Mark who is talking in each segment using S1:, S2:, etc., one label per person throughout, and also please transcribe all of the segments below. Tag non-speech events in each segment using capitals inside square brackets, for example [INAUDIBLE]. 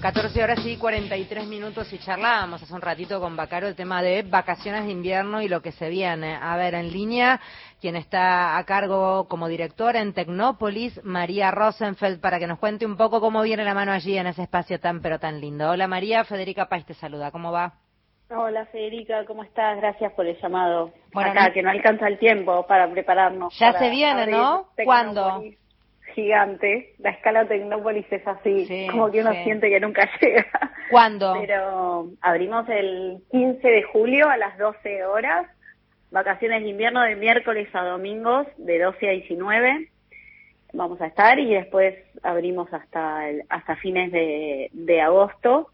S1: 14 horas y 43 minutos y charlábamos hace un ratito con Bacaro el tema de vacaciones de invierno y lo que se viene. A ver, en línea, quien está a cargo como directora en Tecnópolis, María Rosenfeld, para que nos cuente un poco cómo viene la mano allí en ese espacio tan pero tan lindo. Hola María, Federica Pais te saluda, ¿cómo va?
S2: Hola Federica, ¿cómo estás? Gracias por el llamado. Bueno, Acá, que no alcanza el tiempo para prepararnos.
S1: Ya se viene, ¿no? ¿Cuándo?
S2: Gigante. La escala Tecnópolis es así, como que uno siente que nunca [LAUGHS] llega.
S1: ¿Cuándo?
S2: Pero abrimos el 15 de julio a las 12 horas. Vacaciones de invierno de miércoles a domingos de 12 a 19. Vamos a estar y después abrimos hasta hasta fines de, de agosto.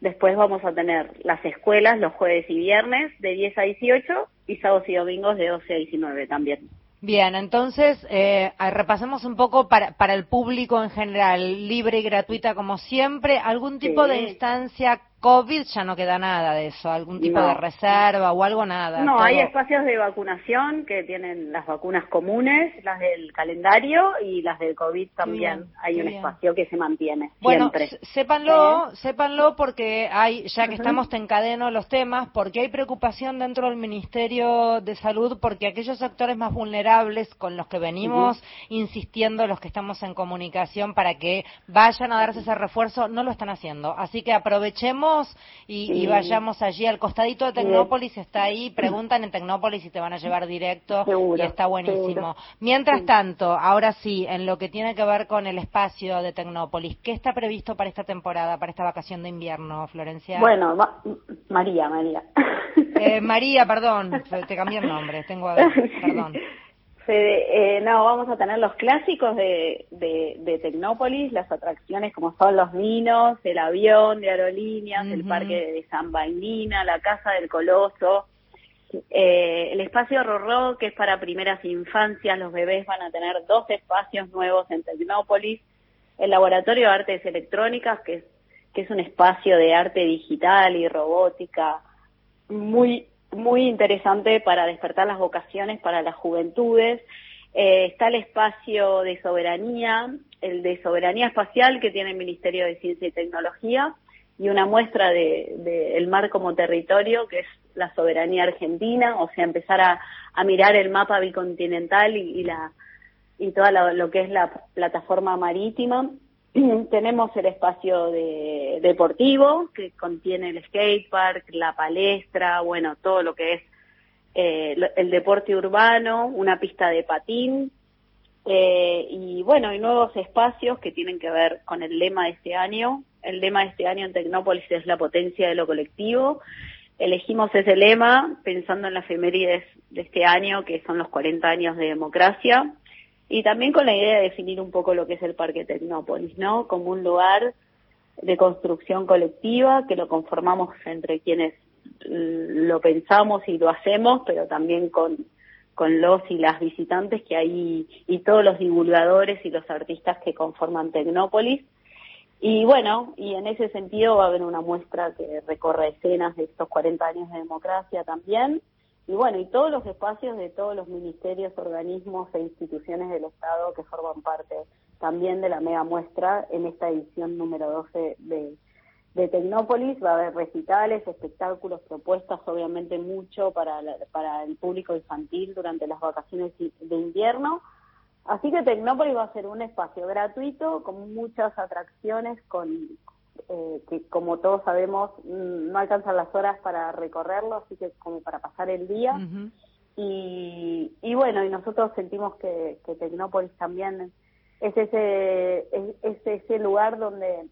S2: Después vamos a tener las escuelas los jueves y viernes de 10 a 18 y sábados y domingos de 12 a 19 también.
S1: Bien, entonces eh, repasemos un poco para, para el público en general, libre y gratuita como siempre, algún tipo de instancia COVID ya no queda nada de eso, algún tipo de reserva o algo nada.
S2: No, hay espacios de vacunación que tienen las vacunas comunes, las del calendario y las del COVID también. hay un espacio que se mantiene
S1: bueno,
S2: siempre.
S1: sépanlo, ¿Eh? sépanlo porque hay, ya que estamos te encadeno los temas, porque hay preocupación dentro del Ministerio de Salud porque aquellos sectores más vulnerables con los que venimos insistiendo, los que estamos en comunicación para que vayan a darse ese refuerzo, no lo están haciendo. Así que aprovechemos y, vayamos allí al costadito de Tecnópolis, está ahí, preguntan en Tecnópolis y te van a llevar directo y está buenísimo. Mientras tanto, ahora sí, en lo que tiene que ver con el espacio de Tecnópolis, ¿qué está previsto para esta temporada, para esta vacación de invierno, Florencia?
S2: Bueno, María, María.
S1: Eh, María, perdón, te cambié el nombre, tengo, [LAUGHS] perdón.
S2: Eh, no, vamos a tener los clásicos de, de, Tecnópolis, las atracciones como son los vinos, el avión de aerolíneas, el parque de San Vainina, la casa del Coloso, eh, el espacio Rorró, que es para primeras infancias, los bebés van a tener dos espacios nuevos en Tecnópolis, el laboratorio de artes electrónicas, que es, que es un espacio de arte digital y robótica muy muy interesante para despertar las vocaciones para las juventudes. Eh, está el espacio de soberanía, el de soberanía espacial que tiene el Ministerio de Ciencia y Tecnología y una muestra de, el mar como territorio que es la soberanía argentina, o sea, empezar a, mirar el mapa bicontinental y, y la y toda lo que es la plataforma marítima [CLEARS THROAT] tenemos el espacio de, deportivo que contiene el skatepark, la palestra, bueno, todo lo que es eh, el deporte urbano, una pista de patín eh, y bueno, hay nuevos espacios que tienen que ver con el lema de este año. El lema de este año en Tecnópolis es la potencia de lo colectivo. Elegimos ese lema pensando en las efemérides de este año, que son los 40 años de democracia y también con la idea de definir un poco lo que es el Parque Tecnópolis, ¿no? Como un lugar de construcción colectiva que lo conformamos entre quienes lo pensamos y lo hacemos, pero también con, con los y las visitantes que hay y todos los divulgadores y los artistas que conforman Tecnópolis. Y bueno, y en ese sentido va a haber una muestra que recorre escenas de estos 40 años de democracia también, y bueno, y todos los espacios de todos los ministerios, organismos e instituciones del Estado que forman parte también de la mega muestra en esta edición número 12 de, de Tecnópolis. Va a haber recitales, espectáculos, propuestas, obviamente mucho para, para el público infantil durante las vacaciones de invierno. Así que Tecnópolis va a ser un espacio gratuito con muchas atracciones, con, eh, que como todos sabemos mm, no alcanzan las horas para recorrerlo, así que como para pasar el día. y, y bueno, y nosotros sentimos que, que Tecnópolis también es ese, es, ese lugar donde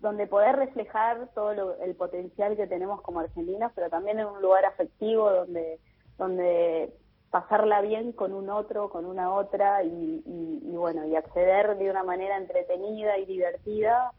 S2: donde poder reflejar todo el potencial que tenemos como argentinas, pero también en un lugar afectivo donde donde pasarla bien con un otro, con una otra y, y bueno, y acceder de una manera entretenida y divertida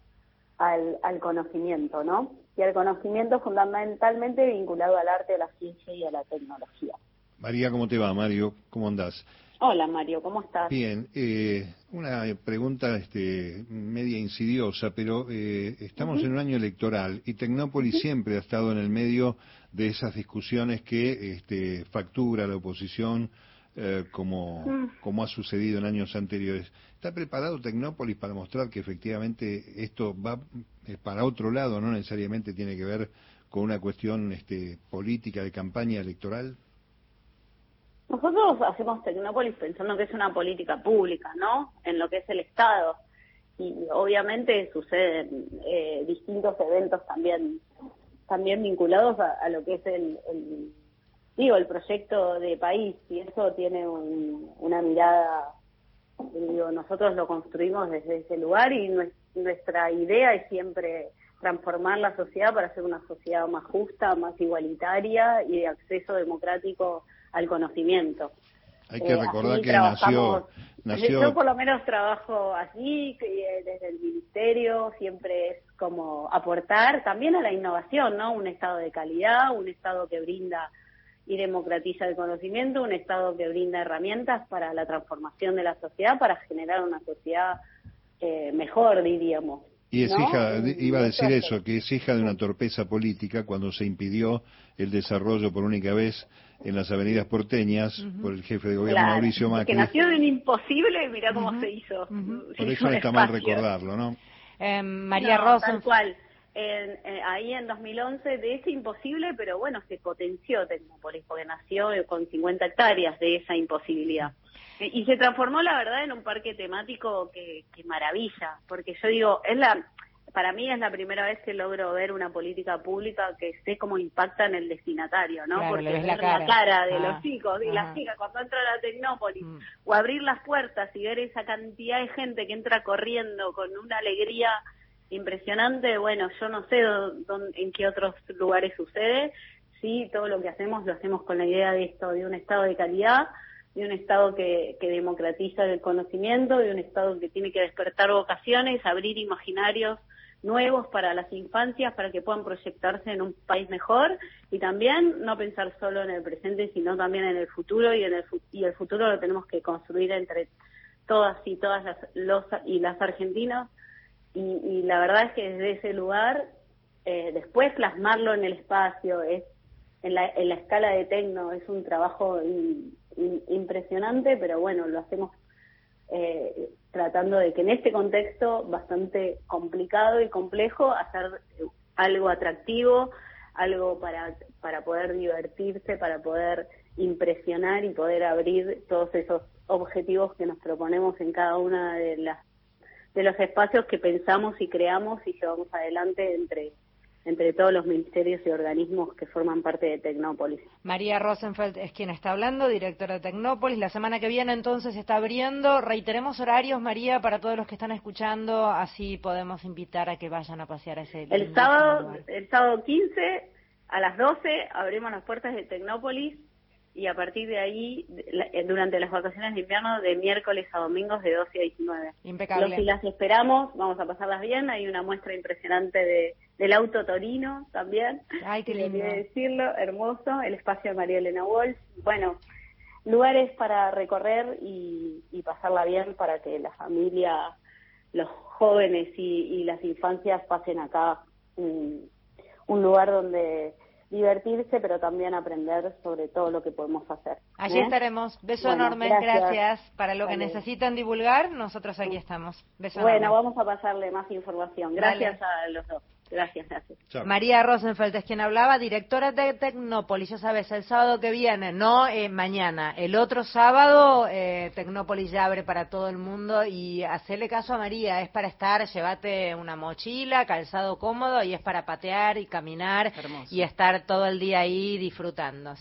S2: al, al conocimiento, ¿no? Y al conocimiento fundamentalmente vinculado al arte, a la ciencia y a la tecnología.
S3: María, ¿cómo te va? Mario, ¿cómo andás?
S2: Hola Mario, ¿cómo estás?
S3: Bien, eh, una pregunta este, media insidiosa, pero eh, estamos en un año electoral y Tecnópolis siempre ha estado en el medio de esas discusiones que este, factura la oposición eh, como, mm. como ha sucedido en años anteriores. ¿Está preparado Tecnópolis para mostrar que efectivamente esto va para otro lado, no necesariamente tiene que ver con una cuestión este, política de campaña electoral?
S2: Nosotros hacemos Tecnópolis pensando que es una política pública, ¿no? En lo que es el Estado. Y obviamente suceden eh, distintos eventos también también vinculados a, lo que es el, digo el proyecto de país y eso tiene una mirada digo nosotros lo construimos desde ese lugar y nuestra idea es siempre transformar la sociedad para hacer una sociedad más justa, más igualitaria y de acceso democrático al conocimiento.
S3: Hay que eh, recordar que nació, nació...
S2: Yo por lo menos trabajo así, eh, desde el ministerio, siempre es como aportar también a la innovación, ¿no? Un estado de calidad, un estado que brinda y democratiza el conocimiento, un estado que brinda herramientas para la transformación de la sociedad, para generar una sociedad eh, mejor, diríamos.
S3: Y es hija, iba a decir eso, que es hija de una torpeza política cuando se impidió el desarrollo por única vez en las avenidas porteñas por el jefe de gobierno Mauricio Macri.
S2: Que nació de un imposible y mira cómo se hizo.
S3: Por eso no está mal recordarlo, ¿no?
S1: Eh, María Rosa.
S2: Tal cual. Eh, ahí en 2011 de ese imposible, pero bueno, se potenció Tecnópolis porque nació con 50 hectáreas de esa imposibilidad. Y se transformó, la verdad, en un parque temático que, que maravilla, porque yo digo, es la para mí es la primera vez que logro ver una política pública que sé cómo impacta en el destinatario, ¿no? Porque ver la cara, de los ah, chicos y las chicas cuando entra a la Tecnópolis mm. o abrir las puertas y ver esa cantidad de gente que entra corriendo con una alegría impresionante, bueno, yo no sé dónde, en qué otros lugares sucede, sí, todo lo que hacemos lo hacemos con la idea de esto, de un estado de calidad, de un Estado que, que democratiza el conocimiento, de un Estado que tiene que despertar vocaciones, abrir imaginarios nuevos para las infancias, para que puedan proyectarse en un país mejor y también no pensar solo en el presente, sino también en el futuro y, en el, y el futuro lo tenemos que construir entre todas y todas las, los y las argentinas y, y la verdad es que desde ese lugar eh, después plasmarlo en el espacio es en la, en la escala de Tecno es un trabajo impresionante, pero bueno, lo hacemos eh, tratando de que en este contexto bastante complicado y complejo hacer algo atractivo, algo para, para poder divertirse, para poder impresionar y poder abrir todos esos objetivos que nos proponemos en cada una de las de los espacios que pensamos y creamos y llevamos adelante entre entre todos los ministerios y organismos que forman parte de Tecnópolis.
S1: María Rosenfeld es quien está hablando, directora de Tecnópolis. La semana que viene entonces está abriendo. Reiteremos horarios, María, para todos los que están escuchando, así podemos invitar a que vayan a pasear a ese
S2: El sábado, el sábado 15 a las 12 abrimos las puertas de Tecnópolis y a partir de ahí, eh, durante las vacaciones de invierno, de miércoles a domingos de 12 a 19.
S1: Impecable.
S2: Los, si las esperamos, vamos a pasarlas bien. Hay una muestra impresionante de, del auto Torino también.
S1: Ay, qué [LAUGHS] lindo.
S2: decirlo, hermoso. El espacio de María Elena Walsh. Bueno, lugares para recorrer y, y pasarla bien para que la familia, los jóvenes y, y las infancias pasen acá un, un lugar donde divertirse, pero también aprender sobre todo lo que podemos hacer.
S1: Allí ¿eh? estaremos. Beso enorme, gracias. Para lo que necesitan divulgar, nosotros aquí estamos. Beso
S2: bueno, vamos a pasarle más información. Gracias a los dos. Gracias, gracias.
S1: María Rosenfeld es quien hablaba, directora de Tecnópolis. Ya sabes, el sábado que viene, no eh, mañana. El otro sábado, eh, Tecnópolis ya abre para todo el mundo y hacele caso a María. Es para estar, llévate una mochila, calzado cómodo y es para patear y caminar y estar todo el día ahí disfrutando.